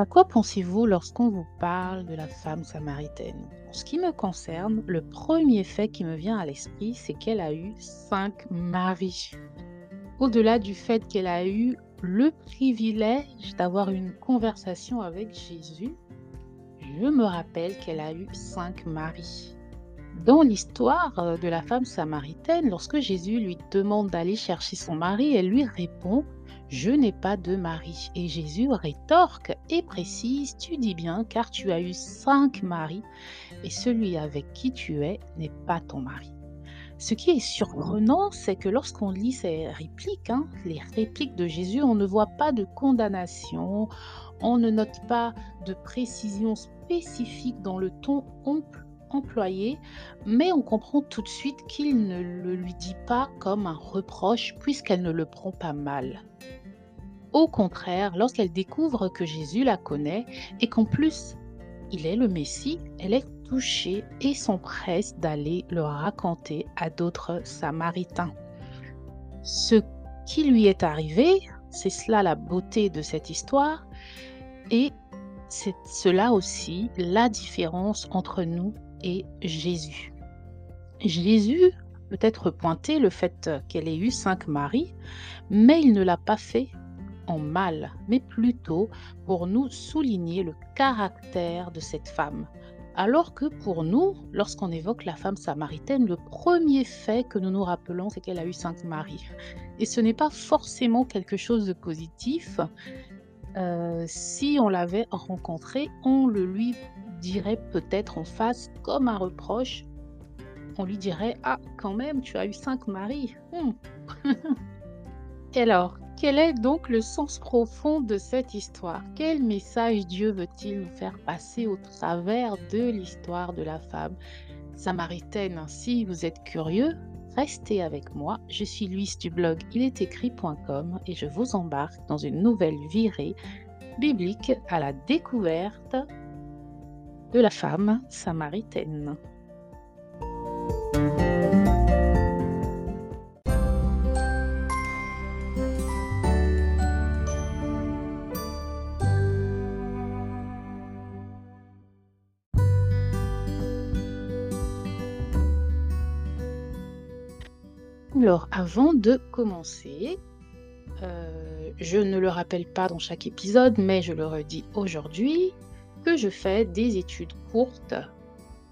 À quoi pensez-vous lorsqu'on vous parle de la femme samaritaine? En ce qui me concerne, le premier fait qui me vient à l'esprit, c'est qu'elle a eu cinq maris. Au-delà du fait qu'elle a eu le privilège d'avoir une conversation avec Jésus, je me rappelle qu'elle a eu cinq maris. Dans l'histoire euh, de la femme samaritaine, lorsque Jésus lui demande d'aller chercher son mari, elle lui répond Je n'ai pas de mari. Et Jésus rétorque et précise Tu dis bien, car tu as eu cinq maris, et celui avec qui tu es n'est pas ton mari. Ce qui est surprenant, c'est que lorsqu'on lit ces répliques, hein, les répliques de Jésus, on ne voit pas de condamnation, on ne note pas de précision spécifique dans le ton employé, mais on comprend tout de suite qu'il ne le lui dit pas comme un reproche puisqu'elle ne le prend pas mal. Au contraire, lorsqu'elle découvre que Jésus la connaît et qu'en plus il est le Messie, elle est touchée et s'empresse d'aller le raconter à d'autres Samaritains. Ce qui lui est arrivé, c'est cela la beauté de cette histoire, et c'est cela aussi la différence entre nous et Jésus. Jésus peut être pointé le fait qu'elle ait eu cinq maris, mais il ne l'a pas fait mal, mais plutôt pour nous souligner le caractère de cette femme. Alors que pour nous, lorsqu'on évoque la femme samaritaine, le premier fait que nous nous rappelons, c'est qu'elle a eu cinq maris. Et ce n'est pas forcément quelque chose de positif. Euh, si on l'avait rencontrée, on le lui dirait peut-être en face comme un reproche. On lui dirait Ah, quand même, tu as eu cinq maris. Hmm. Et alors, quel est donc le sens profond de cette histoire? Quel message Dieu veut-il nous faire passer au travers de l'histoire de la femme samaritaine Si vous êtes curieux, restez avec moi. Je suis Louise du blog ilestécrit.com et je vous embarque dans une nouvelle virée biblique à la découverte de la femme samaritaine. Alors, avant de commencer, euh, je ne le rappelle pas dans chaque épisode, mais je le redis aujourd'hui, que je fais des études courtes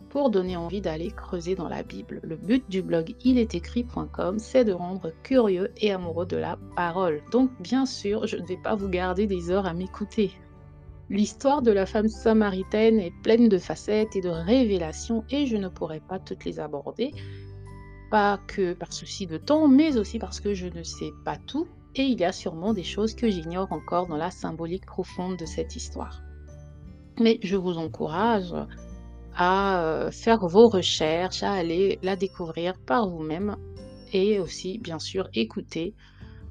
pour donner envie d'aller creuser dans la Bible. Le but du blog ilestécrit.com, c'est de rendre curieux et amoureux de la parole. Donc bien sûr, je ne vais pas vous garder des heures à m'écouter. L'histoire de la femme samaritaine est pleine de facettes et de révélations et je ne pourrai pas toutes les aborder. Pas que par souci de temps, mais aussi parce que je ne sais pas tout et il y a sûrement des choses que j'ignore encore dans la symbolique profonde de cette histoire. Mais je vous encourage à euh, faire vos recherches, à aller la découvrir par vous-même et aussi, bien sûr, écouter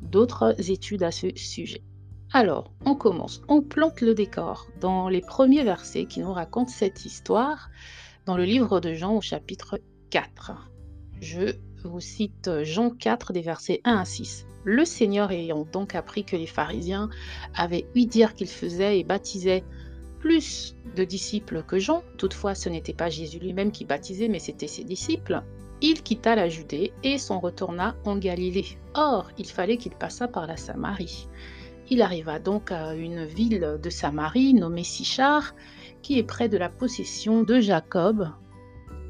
d'autres études à ce sujet. Alors, on commence. On plante le décor dans les premiers versets qui nous racontent cette histoire dans le livre de Jean au chapitre 4. Je vous cite Jean 4 des versets 1 à 6. Le Seigneur ayant donc appris que les pharisiens avaient eu dire qu'il faisait et baptisait plus de disciples que Jean, toutefois ce n'était pas Jésus lui-même qui baptisait, mais c'était ses disciples, il quitta la Judée et s'en retourna en Galilée. Or, il fallait qu'il passât par la Samarie. Il arriva donc à une ville de Samarie nommée Sichar, qui est près de la possession de Jacob,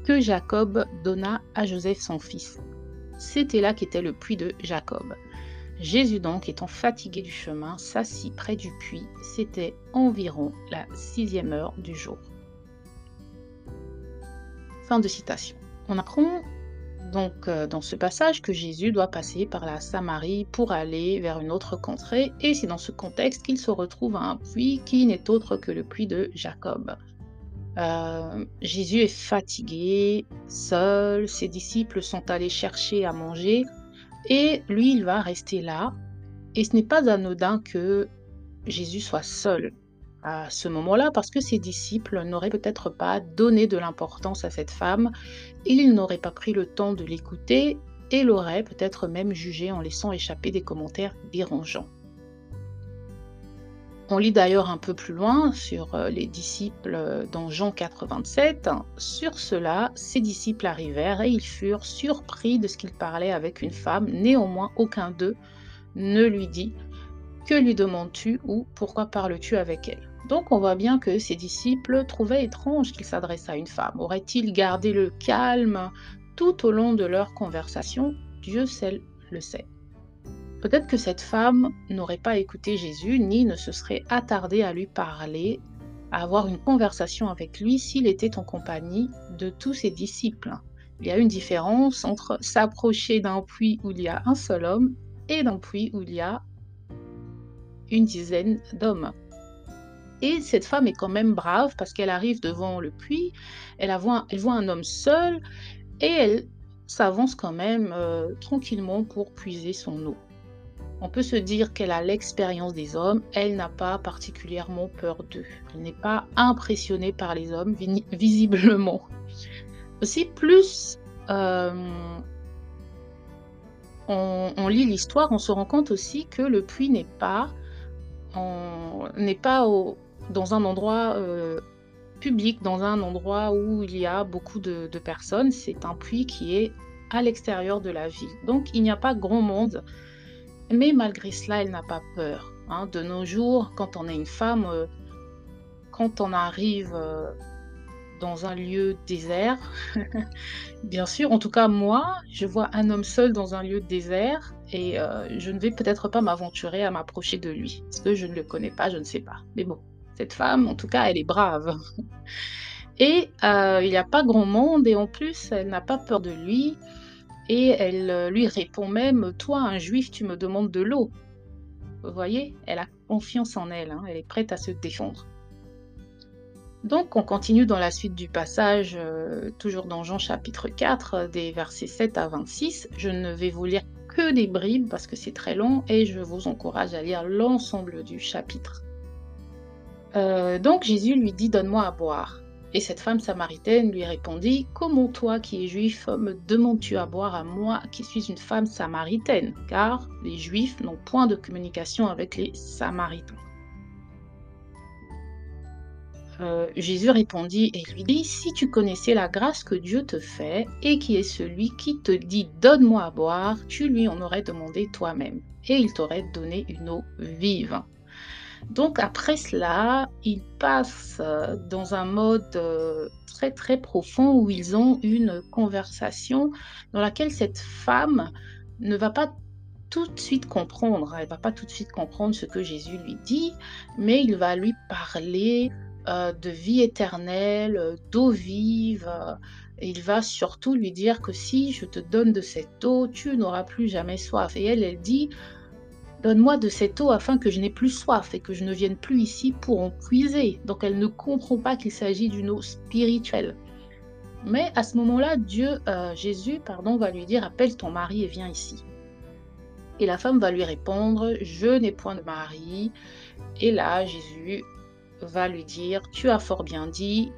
que Jacob donna à Joseph son fils. C'était là qu'était le puits de Jacob. Jésus donc, étant fatigué du chemin, s'assit près du puits. C'était environ la sixième heure du jour. Fin de citation. On apprend donc euh, dans ce passage que Jésus doit passer par la Samarie pour aller vers une autre contrée, et c'est dans ce contexte qu'il se retrouve à un puits qui n'est autre que le puits de Jacob. Euh, Jésus est fatigué, seul, ses disciples sont allés chercher à manger, et lui, il va rester là. Et ce n'est pas anodin que Jésus soit seul à ce moment-là, parce que ses disciples n'auraient peut-être pas donné de l'importance à cette femme, ils n'auraient pas pris le temps de l'écouter et l'auraient peut-être même jugé en laissant échapper des commentaires dérangeants. On lit d'ailleurs un peu plus loin sur euh, les disciples euh, dans Jean 4, 27. Sur cela, ses disciples arrivèrent et ils furent surpris de ce qu'il parlait avec une femme. Néanmoins, aucun d'eux ne lui dit Que lui demandes-tu ou pourquoi parles-tu avec elle? Donc on voit bien que ses disciples trouvaient étrange qu'il s'adresse à une femme. Aurait-il gardé le calme tout au long de leur conversation? Dieu seul le sait. Peut-être que cette femme n'aurait pas écouté Jésus ni ne se serait attardée à lui parler, à avoir une conversation avec lui s'il était en compagnie de tous ses disciples. Il y a une différence entre s'approcher d'un puits où il y a un seul homme et d'un puits où il y a une dizaine d'hommes. Et cette femme est quand même brave parce qu'elle arrive devant le puits, elle, voit, un homme seul et elle s'avance quand même euh, tranquillement pour puiser son eau. On peut se dire qu'elle a l'expérience des hommes, elle n'a pas particulièrement peur d'eux. Elle n'est pas impressionnée par les hommes, visiblement. Aussi, plus euh, on, lit l'histoire, on se rend compte aussi que le puits n'est pas, dans un endroit euh, public, dans un endroit où il y a beaucoup de personnes. C'est un puits qui est à l'extérieur de la ville. Donc, il n'y a pas grand monde mais malgré cela, elle n'a pas peur. Hein. De nos jours, quand on est une femme, euh, quand on arrive euh, dans un lieu désert, bien sûr, en tout cas moi, je vois un homme seul dans un lieu désert et euh, je ne vais peut-être pas m'aventurer à m'approcher de lui, parce que je ne le connais pas, je ne sais pas. Mais bon, cette femme, en tout cas, elle est brave. Et il n'y a pas grand monde et en plus, elle n'a pas peur de lui. Et elle euh, lui répond même, toi, un juif, tu me demandes de l'eau. Vous voyez, elle a confiance en elle, hein, elle est prête à se défendre. Donc on continue dans la suite du passage, euh, toujours dans Jean chapitre 4, des versets 7 à 26. Je ne vais vous lire que des bribes parce que c'est très long et je vous encourage à lire l'ensemble du chapitre. Euh, donc Jésus lui dit, donne-moi à boire. Et cette femme samaritaine lui répondit, Comment toi qui es juif me demandes-tu à boire à moi qui suis une femme samaritaine? Car les juifs n'ont point de communication avec les samaritains. Euh, Jésus répondit et lui dit, Si tu connaissais la grâce que Dieu te fait et qui est celui qui te dit, Donne-moi à boire, tu lui en aurais demandé toi-même, et il t'aurait donné une eau vive. Donc après cela, ils passent euh, dans un mode euh, très très profond où ils ont une conversation dans laquelle cette femme ne va pas tout de suite comprendre, elle va pas tout de suite comprendre ce que Jésus lui dit, mais il va lui parler euh, de vie éternelle, d'eau vive. il va surtout lui dire que si je te donne de cette eau, tu n'auras plus jamais soif. Et elle, elle dit, Donne-moi de cette eau afin que je n'ai plus soif et que je ne vienne plus ici pour en puiser. Donc elle ne comprend pas qu'il s'agit d'une eau spirituelle. Mais à ce moment-là, Dieu, euh, Jésus, pardon, va lui dire appelle ton mari et viens ici. Et la femme va lui répondre je n'ai point de mari. Et là, Jésus va lui dire tu as fort bien dit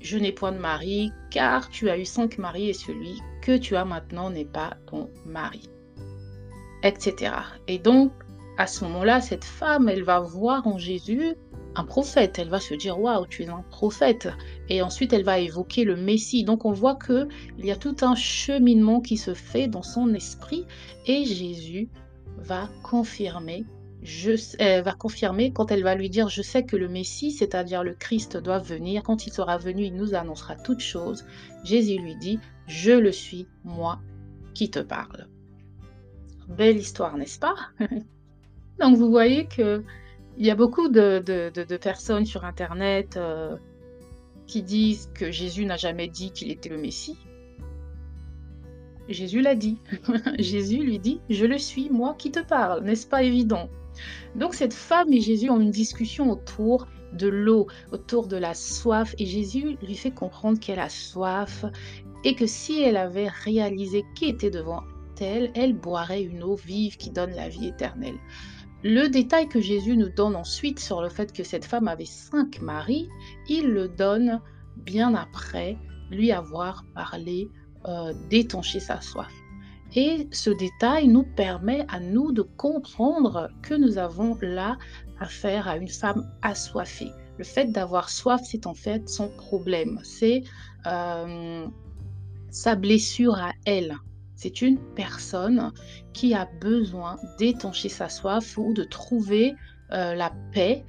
je n'ai point de mari, car tu as eu cinq maris et celui que tu as maintenant n'est pas ton mari etc. Et donc, à ce moment-là, cette femme, elle va voir en Jésus un prophète. Elle va se dire waouh, tu es un prophète. Et ensuite, elle va évoquer le Messie. Donc, on voit que il y a tout un cheminement qui se fait dans son esprit, et Jésus va confirmer. Je, va confirmer quand elle va lui dire Je sais que le Messie, c'est-à-dire le Christ, doit venir. Quand il sera venu, il nous annoncera toutes choses. Jésus lui dit Je le suis, moi qui te parle. Belle histoire, n'est-ce pas? Donc vous voyez que il y a beaucoup de, personnes sur Internet euh, qui disent que Jésus n'a jamais dit qu'il était le Messie. Jésus l'a dit. Jésus lui dit, je le suis, moi qui te parle, n'est-ce pas évident? Donc cette femme et Jésus ont une discussion autour de l'eau, autour de la soif, et Jésus lui fait comprendre qu'elle a soif et que si elle avait réalisé qui était devant elle, boirait une eau vive qui donne la vie éternelle. Le détail que Jésus nous donne ensuite sur le fait que cette femme avait cinq maris, il le donne bien après lui avoir parlé euh, d'étancher sa soif. Et ce détail nous permet à nous de comprendre que nous avons là affaire à une femme assoiffée. Le fait d'avoir soif, c'est en fait son problème. C'est euh, sa blessure à elle. C'est une personne qui a besoin d'étancher sa soif ou de trouver euh, la paix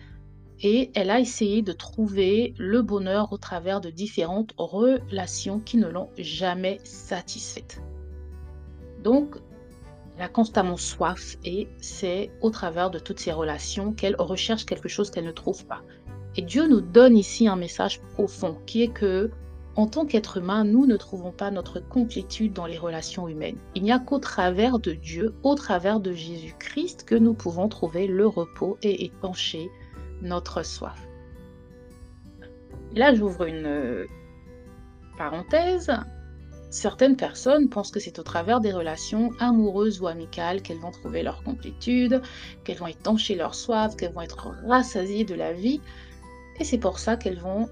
et elle a essayé de trouver le bonheur au travers de différentes relations qui ne l'ont jamais satisfaite. Donc, elle a constamment soif et c'est au travers de toutes ces relations qu'elle recherche quelque chose qu'elle ne trouve pas. Et Dieu nous donne ici un message profond qui est que en tant qu'être humain, nous ne trouvons pas notre complétude dans les relations humaines. Il n'y a qu'au travers de Dieu, au travers de Jésus-Christ, que nous pouvons trouver le repos et épancher notre soif. là, j'ouvre une euh, parenthèse. Certaines personnes pensent que c'est au travers des relations amoureuses ou amicales qu'elles vont trouver leur complétude, qu'elles vont étancher leur soif, qu'elles vont être rassasiées de la vie. Et c'est pour ça qu'elles vont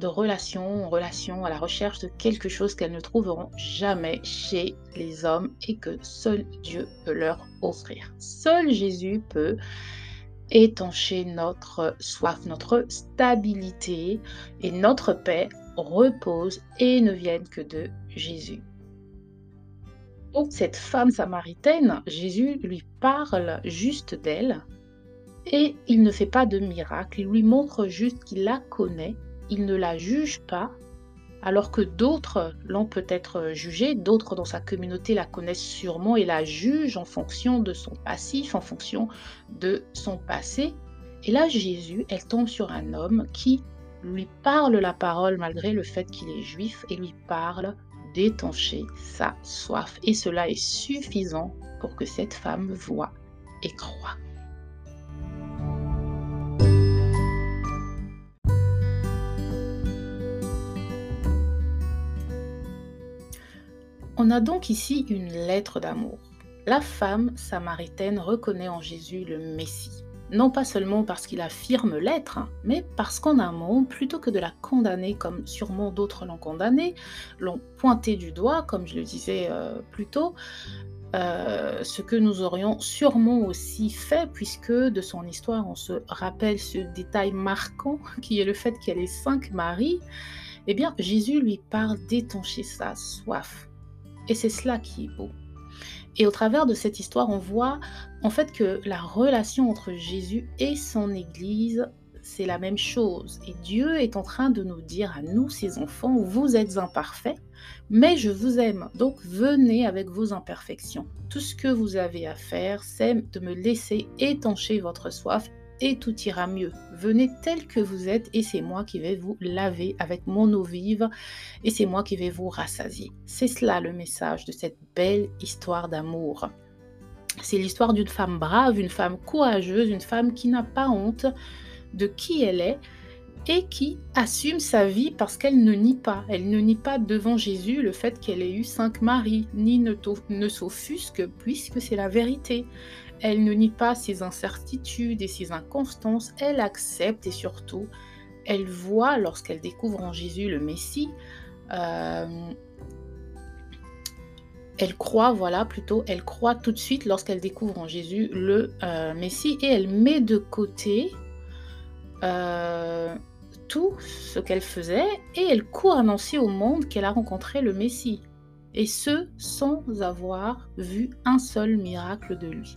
de relation en relation à la recherche de quelque chose qu'elles ne trouveront jamais chez les hommes et que seul Dieu peut leur offrir. Seul Jésus peut étancher notre soif, notre stabilité et notre paix repose et ne viennent que de Jésus. Donc cette femme samaritaine, Jésus lui parle juste d'elle et il ne fait pas de miracle, il lui montre juste qu'il la connaît, il ne la juge pas, alors que d'autres l'ont peut-être jugée, d'autres dans sa communauté la connaissent sûrement et la jugent en fonction de son passif, en fonction de son passé. Et là, Jésus, elle tombe sur un homme qui lui parle la parole malgré le fait qu'il est juif et lui parle d'étancher sa soif. Et cela est suffisant pour que cette femme voie et croie. On a donc ici une lettre d'amour. La femme samaritaine reconnaît en Jésus le Messie. Non pas seulement parce qu'il affirme l'être, hein, mais parce qu'en amont, plutôt que de la condamner comme sûrement d'autres l'ont condamnée, l'ont pointé du doigt, comme je le disais euh, plus tôt, euh, ce que nous aurions sûrement aussi fait, puisque de son histoire, on se rappelle ce détail marquant qui est le fait qu'elle ait cinq maris, eh bien, Jésus lui parle d'étancher sa soif, et c'est cela qui est beau. Et au travers de cette histoire, on voit en fait que la relation entre Jésus et son Église, c'est la même chose. Et Dieu est en train de nous dire à nous, ses enfants, vous êtes imparfaits, mais je vous aime. Donc venez avec vos imperfections. Tout ce que vous avez à faire, c'est de me laisser étancher votre soif et tout ira mieux. Venez tel que vous êtes et c'est moi qui vais vous laver avec mon eau vive et c'est moi qui vais vous rassasier. C'est cela le message de cette belle histoire d'amour. C'est l'histoire d'une femme brave, une femme courageuse, une femme qui n'a pas honte de qui elle est et qui assume sa vie parce qu'elle ne nie pas. Elle ne nie pas devant Jésus le fait qu'elle ait eu cinq maris, ni ne, ne s'offusque puisque c'est la vérité. Elle ne nie pas ses incertitudes et ses inconstances, elle accepte et surtout, elle voit lorsqu'elle découvre en Jésus le Messie, euh, elle croit, voilà, plutôt, elle croit tout de suite lorsqu'elle découvre en Jésus le euh, Messie et elle met de côté euh, tout ce qu'elle faisait et elle court annoncer au monde qu'elle a rencontré le Messie. Et ce, sans avoir vu un seul miracle de lui.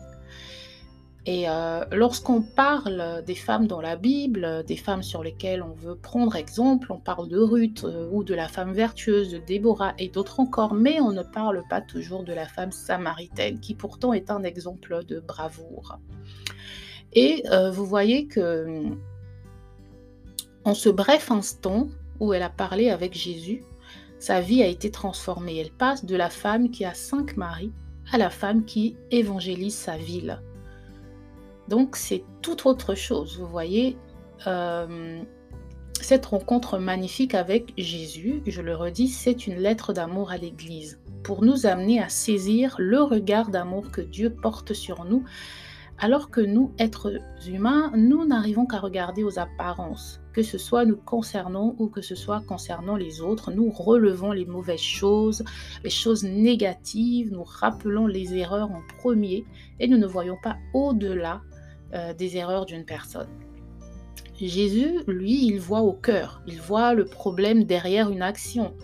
Et euh, lorsqu'on parle des femmes dans la Bible, des femmes sur lesquelles on veut prendre exemple, on parle de Ruth euh, ou de la femme vertueuse, de Déborah et d'autres encore, mais on ne parle pas toujours de la femme samaritaine, qui pourtant est un exemple de bravoure. Et euh, vous voyez que en ce bref instant où elle a parlé avec Jésus, sa vie a été transformée. Elle passe de la femme qui a cinq maris à la femme qui évangélise sa ville. Donc c'est tout autre chose. Vous voyez, euh, cette rencontre magnifique avec Jésus, je le redis, c'est une lettre d'amour à l'Église pour nous amener à saisir le regard d'amour que Dieu porte sur nous, Alors que nous, êtres humains, nous n'arrivons qu'à regarder aux apparences, que ce soit nous concernant ou que ce soit concernant les autres. Nous relevons les mauvaises choses, les choses négatives, nous rappelons les erreurs en premier et nous ne voyons pas au-delà euh, des erreurs d'une personne. Jésus, lui, il voit au cœur, il voit le problème derrière une action.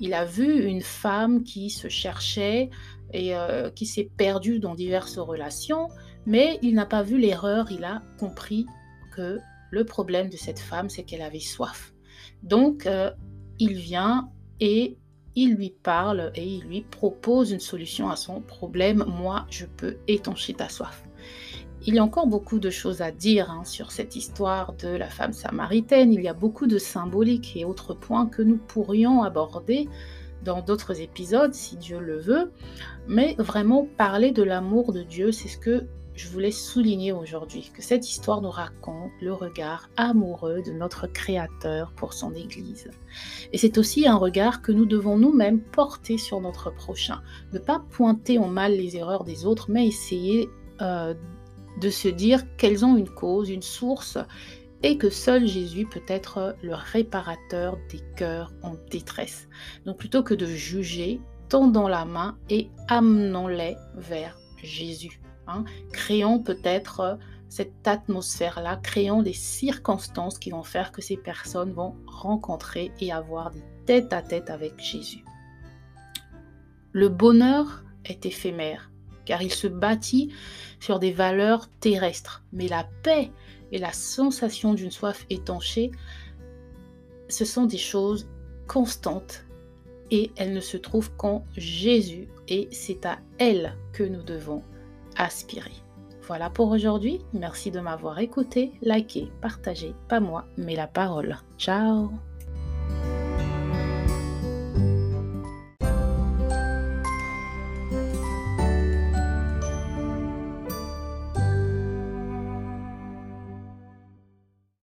Il a vu une femme qui se cherchait et euh, qui s'est perdue dans diverses relations mais il n'a pas vu l'erreur, il a compris que le problème de cette femme, c'est qu'elle avait soif. Donc, euh, il vient et il lui parle et il lui propose une solution à son problème. Moi, je peux étancher ta soif. Il y a encore beaucoup de choses à dire hein, sur cette histoire de la femme samaritaine. Il y a beaucoup de symboliques et autres points que nous pourrions aborder dans d'autres épisodes, si Dieu le veut. Mais vraiment, parler de l'amour de Dieu, c'est ce que je voulais souligner aujourd'hui que cette histoire nous raconte le regard amoureux de notre Créateur pour son Église. Et c'est aussi un regard que nous devons nous-mêmes porter sur notre prochain. Ne pas pointer en mal les erreurs des autres, mais essayer euh, de se dire qu'elles ont une cause, une source, et que seul Jésus peut être le réparateur des cœurs en détresse. Donc plutôt que de juger, tendons la main et amenons-les vers Jésus. Hein. Créons peut-être cette atmosphère-là, créons des circonstances qui vont faire que ces personnes vont rencontrer et avoir des tête-à-tête avec Jésus. Le bonheur est éphémère, car il se bâtit sur des valeurs terrestres, mais la paix et la sensation d'une soif étanchée, ce sont des choses constantes et elles ne se trouvent qu'en Jésus et c'est à elles que nous devons aspirer. Voilà pour aujourd'hui. Merci de m'avoir écouté, liké, partagé, pas moi, mais la parole. Ciao